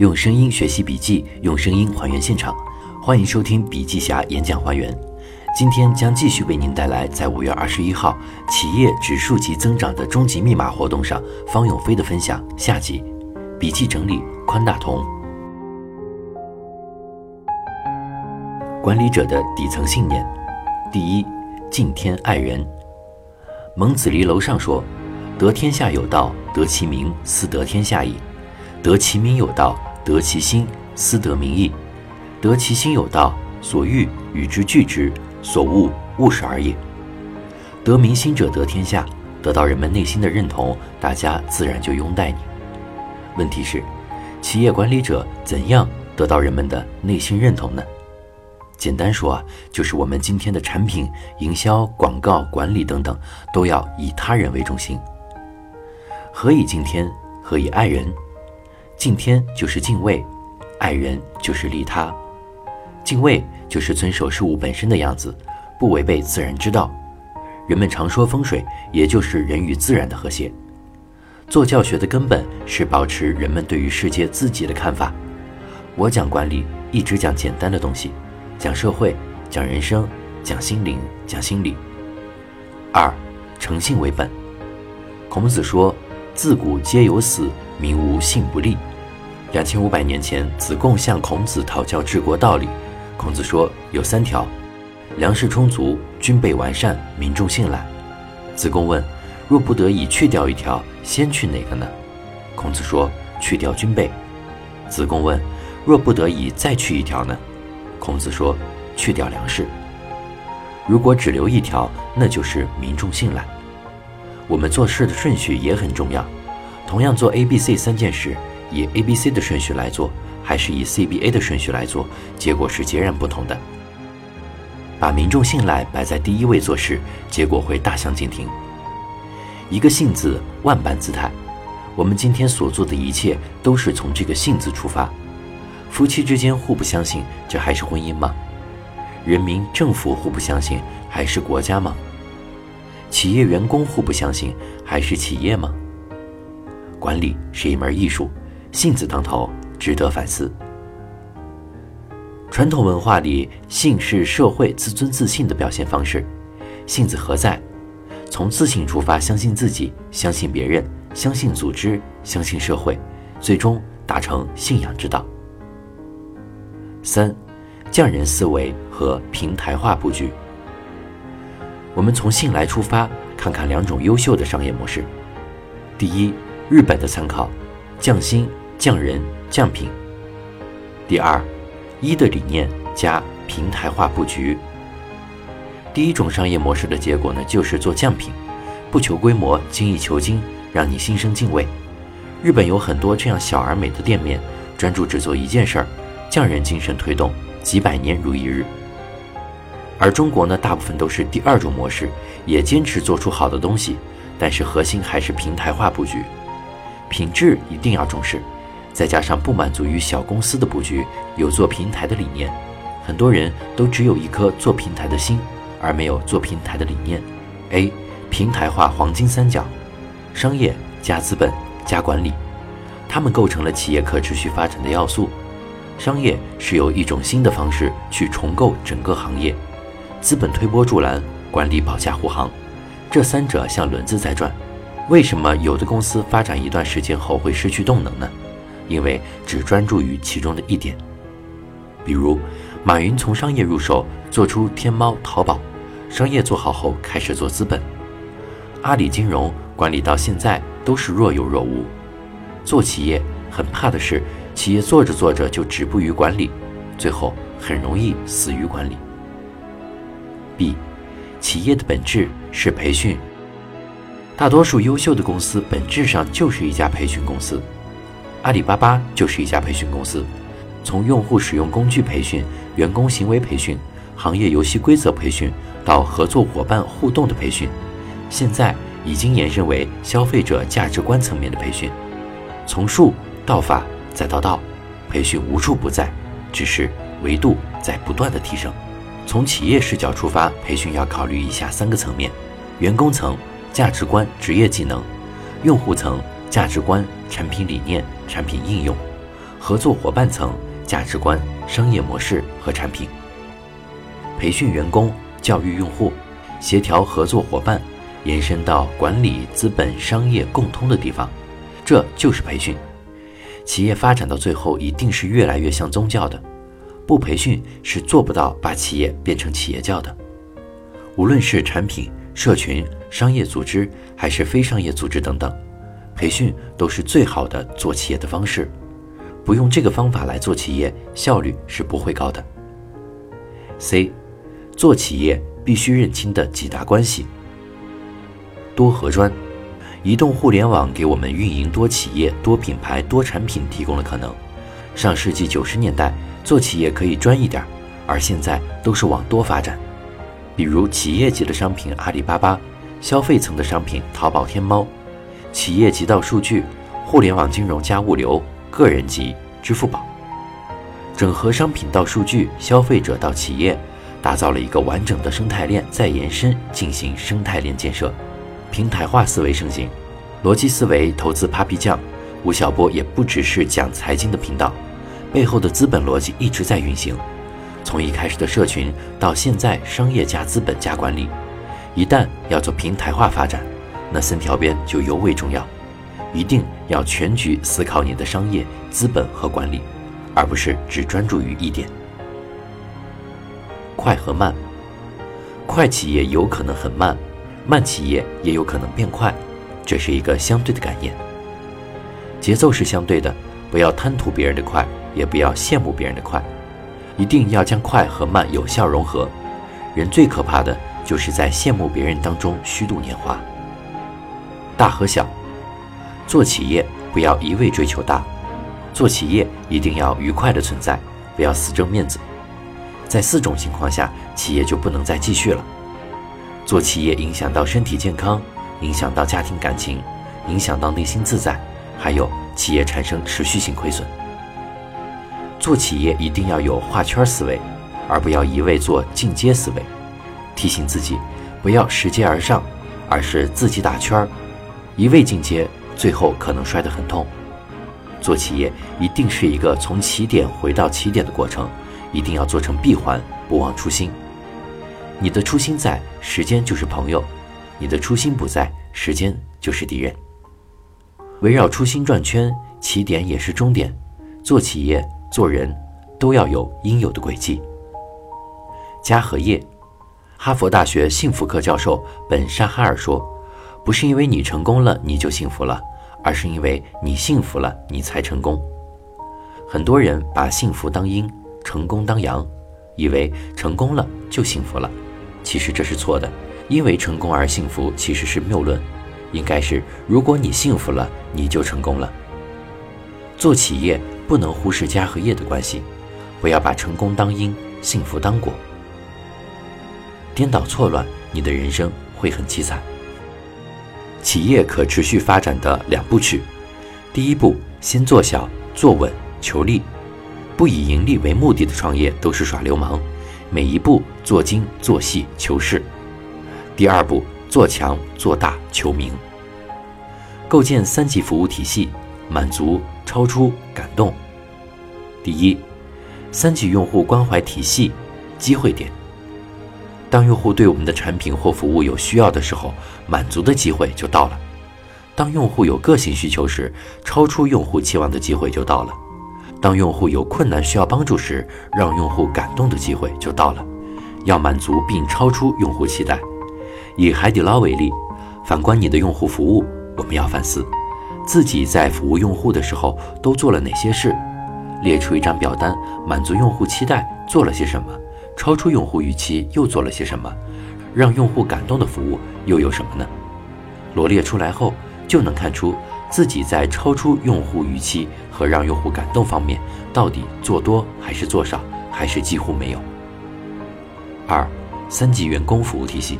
用声音学习笔记，用声音还原现场。欢迎收听笔记侠演讲还原。今天将继续为您带来在五月二十一号企业指数级增长的终极密码活动上方永飞的分享下集。笔记整理宽大同。管理者的底层信念：第一，敬天爱人。蒙子离楼上说：“得天下有道，得其民，斯得天下矣；得其民有道，得其心，斯得民意。得其心有道，所欲与之俱之，所恶勿视而也。得民心者得天下，得到人们内心的认同，大家自然就拥戴你。问题是，企业管理者怎样得到人们的内心认同呢？简单说啊，就是我们今天的产品营销、广告、管理等等，都要以他人为中心。何以敬天？何以爱人？敬天就是敬畏，爱人就是利他。敬畏就是遵守事物本身的样子，不违背自然之道。人们常说风水，也就是人与自然的和谐。做教学的根本是保持人们对于世界自己的看法。我讲管理，一直讲简单的东西。讲社会，讲人生，讲心灵，讲心理。二，诚信为本。孔子说：“自古皆有死，民无信不立。”两千五百年前，子贡向孔子讨教治国道理。孔子说有三条：粮食充足，军备完善，民众信赖。子贡问：“若不得已去掉一条，先去哪个呢？”孔子说：“去掉军备。”子贡问：“若不得已再去一条呢？”孔子说：“去掉粮食。如果只留一条，那就是民众信赖。我们做事的顺序也很重要。同样做 A、B、C 三件事，以 A、B、C 的顺序来做，还是以 C、B、A 的顺序来做，结果是截然不同的。把民众信赖摆在第一位做事，结果会大相径庭。一个信字，万般姿态。我们今天所做的一切，都是从这个信字出发。”夫妻之间互不相信，这还是婚姻吗？人民政府互不相信，还是国家吗？企业员工互不相信，还是企业吗？管理是一门艺术，信字当头，值得反思。传统文化里，信是社会自尊自信的表现方式。信字何在？从自信出发，相信自己，相信别人，相信组织，相信社会，最终达成信仰之道。三，匠人思维和平台化布局。我们从信来出发，看看两种优秀的商业模式。第一，日本的参考，匠心、匠人、匠品。第二，一的理念加平台化布局。第一种商业模式的结果呢，就是做匠品，不求规模，精益求精，让你心生敬畏。日本有很多这样小而美的店面，专注只做一件事儿。匠人精神推动，几百年如一日。而中国呢，大部分都是第二种模式，也坚持做出好的东西，但是核心还是平台化布局，品质一定要重视，再加上不满足于小公司的布局，有做平台的理念。很多人都只有一颗做平台的心，而没有做平台的理念。A 平台化黄金三角：商业加资本加管理，它们构成了企业可持续发展的要素。商业是由一种新的方式去重构整个行业，资本推波助澜，管理保驾护航，这三者像轮子在转。为什么有的公司发展一段时间后会失去动能呢？因为只专注于其中的一点。比如，马云从商业入手，做出天猫、淘宝，商业做好后开始做资本。阿里金融管理到现在都是若有若无。做企业很怕的是。企业做着做着就止步于管理，最后很容易死于管理。B，企业的本质是培训。大多数优秀的公司本质上就是一家培训公司，阿里巴巴就是一家培训公司。从用户使用工具培训、员工行为培训、行业游戏规则培训，到合作伙伴互动的培训，现在已经延伸为消费者价值观层面的培训。从术到法。再到道，培训无处不在，只是维度在不断的提升。从企业视角出发，培训要考虑以下三个层面：员工层价值观、职业技能；用户层价值观、产品理念、产品应用；合作伙伴层、价值观、商业模式和产品。培训员工、教育用户、协调合作伙伴，延伸到管理资本、商业共通的地方，这就是培训。企业发展到最后，一定是越来越像宗教的，不培训是做不到把企业变成企业教的。无论是产品、社群、商业组织，还是非商业组织等等，培训都是最好的做企业的方式。不用这个方法来做企业，效率是不会高的。C，做企业必须认清的几大关系。多核专，移动互联网给我们运营多企业、多品牌、多产品提供了可能。上世纪九十年代，做企业可以专一点，而现在都是往多发展。比如企业级的商品阿里巴巴，消费层的商品淘宝天猫，企业级到数据，互联网金融加物流，个人级支付宝，整合商品到数据，消费者到企业，打造了一个完整的生态链，再延伸进行生态链建设，平台化思维盛行，逻辑思维投资 Papi 酱，吴晓波也不只是讲财经的频道，背后的资本逻辑一直在运行。从一开始的社群到现在商业加资本加管理，一旦要做平台化发展，那三条边就尤为重要，一定要全局思考你的商业、资本和管理，而不是只专注于一点。快和慢，快企业有可能很慢，慢企业也有可能变快，这是一个相对的概念。节奏是相对的，不要贪图别人的快，也不要羡慕别人的快。一定要将快和慢有效融合。人最可怕的就是在羡慕别人当中虚度年华。大和小，做企业不要一味追求大，做企业一定要愉快的存在，不要死争面子。在四种情况下，企业就不能再继续了。做企业影响到身体健康，影响到家庭感情，影响到内心自在，还有企业产生持续性亏损。做企业一定要有画圈思维，而不要一味做进阶思维。提醒自己，不要拾阶而上，而是自己打圈儿，一味进阶，最后可能摔得很痛。做企业一定是一个从起点回到起点的过程，一定要做成闭环，不忘初心。你的初心在，时间就是朋友；你的初心不在，时间就是敌人。围绕初心转圈，起点也是终点。做企业。做人都要有应有的轨迹。家和业，哈佛大学幸福课教授本·沙哈尔说：“不是因为你成功了你就幸福了，而是因为你幸福了你才成功。”很多人把幸福当阴，成功当阳，以为成功了就幸福了，其实这是错的。因为成功而幸福其实是谬论，应该是如果你幸福了，你就成功了。做企业。不能忽视家和业的关系，不要把成功当因，幸福当果。颠倒错乱，你的人生会很凄惨。企业可持续发展的两部曲：第一步，先做小、做稳、求利。不以盈利为目的的创业都是耍流氓，每一步做精做细求是。第二步，做强做大求名。构建三级服务体系，满足。超出感动。第一，三级用户关怀体系，机会点。当用户对我们的产品或服务有需要的时候，满足的机会就到了；当用户有个性需求时，超出用户期望的机会就到了；当用户有困难需要帮助时，让用户感动的机会就到了。要满足并超出用户期待。以海底捞为例，反观你的用户服务，我们要反思。自己在服务用户的时候都做了哪些事？列出一张表单，满足用户期待做了些什么？超出用户预期又做了些什么？让用户感动的服务又有什么呢？罗列出来后，就能看出自己在超出用户预期和让用户感动方面到底做多还是做少，还是几乎没有。二，三级员工服务体系，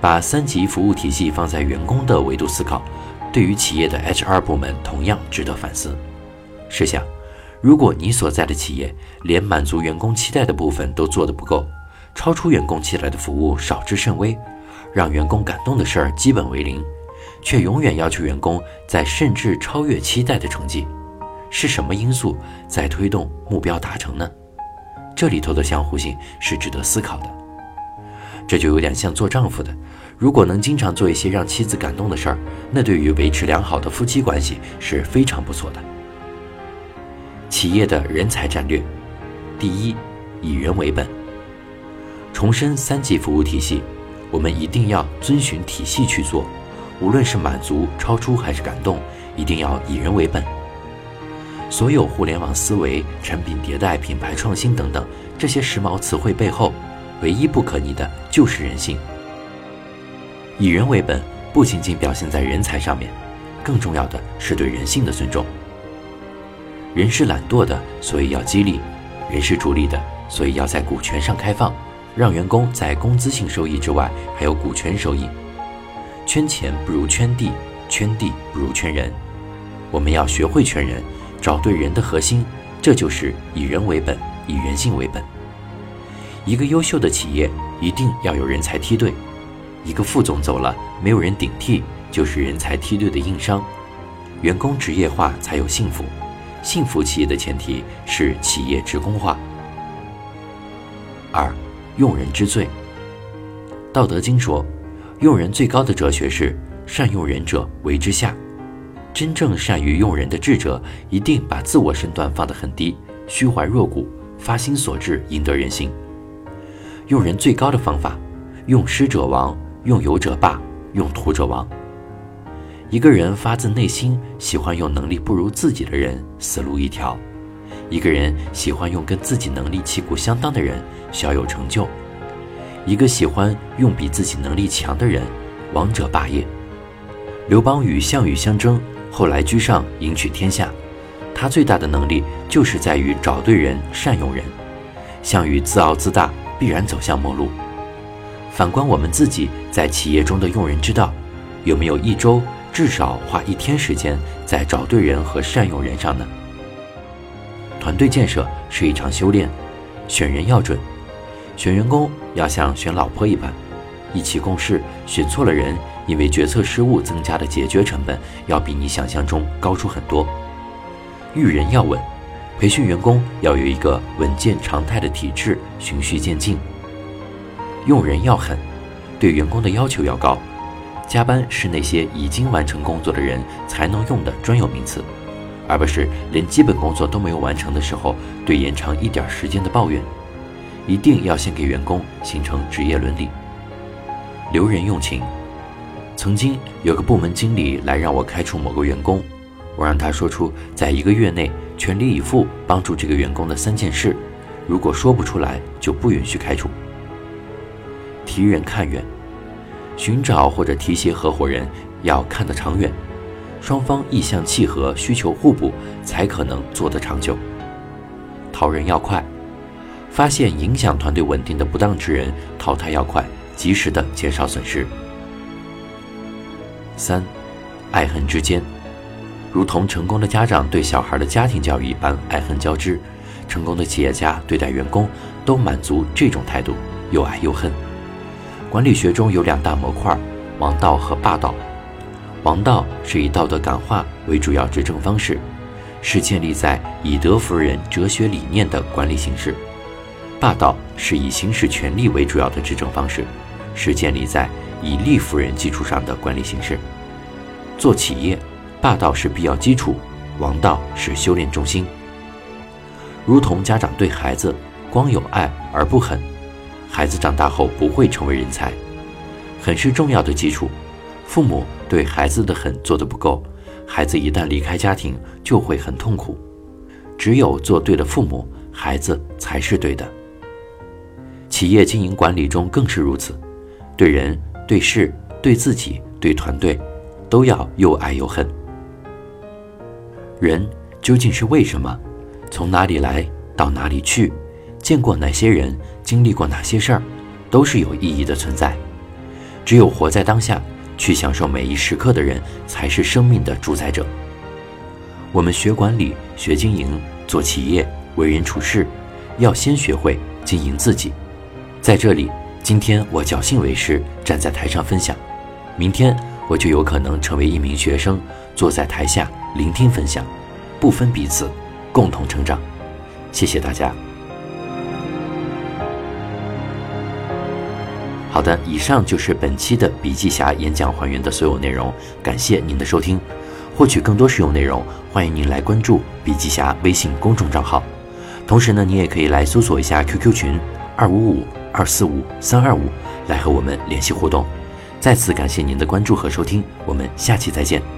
把三级服务体系放在员工的维度思考。对于企业的 HR 部门同样值得反思。试想，如果你所在的企业连满足员工期待的部分都做得不够，超出员工期待的服务少之甚微，让员工感动的事儿基本为零，却永远要求员工在甚至超越期待的成绩，是什么因素在推动目标达成呢？这里头的相互性是值得思考的。这就有点像做丈夫的，如果能经常做一些让妻子感动的事儿，那对于维持良好的夫妻关系是非常不错的。企业的人才战略，第一，以人为本。重申三级服务体系，我们一定要遵循体系去做，无论是满足、超出还是感动，一定要以人为本。所有互联网思维、产品迭代、品牌创新等等这些时髦词汇背后，唯一不可逆的就是人性。以人为本，不仅仅表现在人才上面，更重要的是对人性的尊重。人是懒惰的，所以要激励；人是逐利的，所以要在股权上开放，让员工在工资性收益之外还有股权收益。圈钱不如圈地，圈地不如圈人。我们要学会圈人。找对人的核心，这就是以人为本，以人性为本。一个优秀的企业一定要有人才梯队，一个副总走了，没有人顶替，就是人才梯队的硬伤。员工职业化才有幸福，幸福企业的前提是企业职工化。二，用人之最。道德经说，用人最高的哲学是善用人者为之下。真正善于用人的智者，一定把自我身段放得很低，虚怀若谷，发心所至，赢得人心。用人最高的方法，用师者亡，用友者霸，用徒者亡。一个人发自内心喜欢用能力不如自己的人，死路一条；一个人喜欢用跟自己能力旗鼓相当的人，小有成就；一个喜欢用比自己能力强的人，王者霸业。刘邦与项羽相争。后来居上，迎娶天下。他最大的能力就是在于找对人，善用人。项羽自傲自大，必然走向末路。反观我们自己在企业中的用人之道，有没有一周至少花一天时间在找对人和善用人上呢？团队建设是一场修炼，选人要准，选员工要像选老婆一般，一起共事，选错了人。因为决策失误增加的解决成本要比你想象中高出很多。育人要稳，培训员工要有一个稳健常态的体制，循序渐进。用人要狠，对员工的要求要高。加班是那些已经完成工作的人才能用的专有名词，而不是连基本工作都没有完成的时候对延长一点时间的抱怨。一定要先给员工形成职业伦理。留人用情。曾经有个部门经理来让我开除某个员工，我让他说出在一个月内全力以赴帮助这个员工的三件事，如果说不出来就不允许开除。提人看远，寻找或者提携合伙人要看得长远，双方意向契合、需求互补，才可能做得长久。淘人要快，发现影响团队稳定的不当之人，淘汰要快，及时的减少损失。三，爱恨之间，如同成功的家长对小孩的家庭教育一般，爱恨交织。成功的企业家对待员工都满足这种态度，又爱又恨。管理学中有两大模块：王道和霸道。王道是以道德感化为主要执政方式，是建立在以德服人哲学理念的管理形式；霸道是以行使权力为主要的执政方式，是建立在。以利服人基础上的管理形式，做企业，霸道是必要基础，王道是修炼中心。如同家长对孩子，光有爱而不狠，孩子长大后不会成为人才。很是重要的基础，父母对孩子的狠做得不够，孩子一旦离开家庭就会很痛苦。只有做对了父母，孩子才是对的。企业经营管理中更是如此，对人。对事、对自己、对团队，都要又爱又恨。人究竟是为什么？从哪里来到哪里去？见过哪些人？经历过哪些事儿？都是有意义的存在。只有活在当下，去享受每一时刻的人，才是生命的主宰者。我们学管理、学经营、做企业、为人处事，要先学会经营自己。在这里。今天我侥幸为师，站在台上分享；明天我就有可能成为一名学生，坐在台下聆听分享。不分彼此，共同成长。谢谢大家。好的，以上就是本期的笔记侠演讲还原的所有内容，感谢您的收听。获取更多实用内容，欢迎您来关注笔记侠微信公众账号。同时呢，你也可以来搜索一下 QQ 群二五五二四五三二五，来和我们联系互动。再次感谢您的关注和收听，我们下期再见。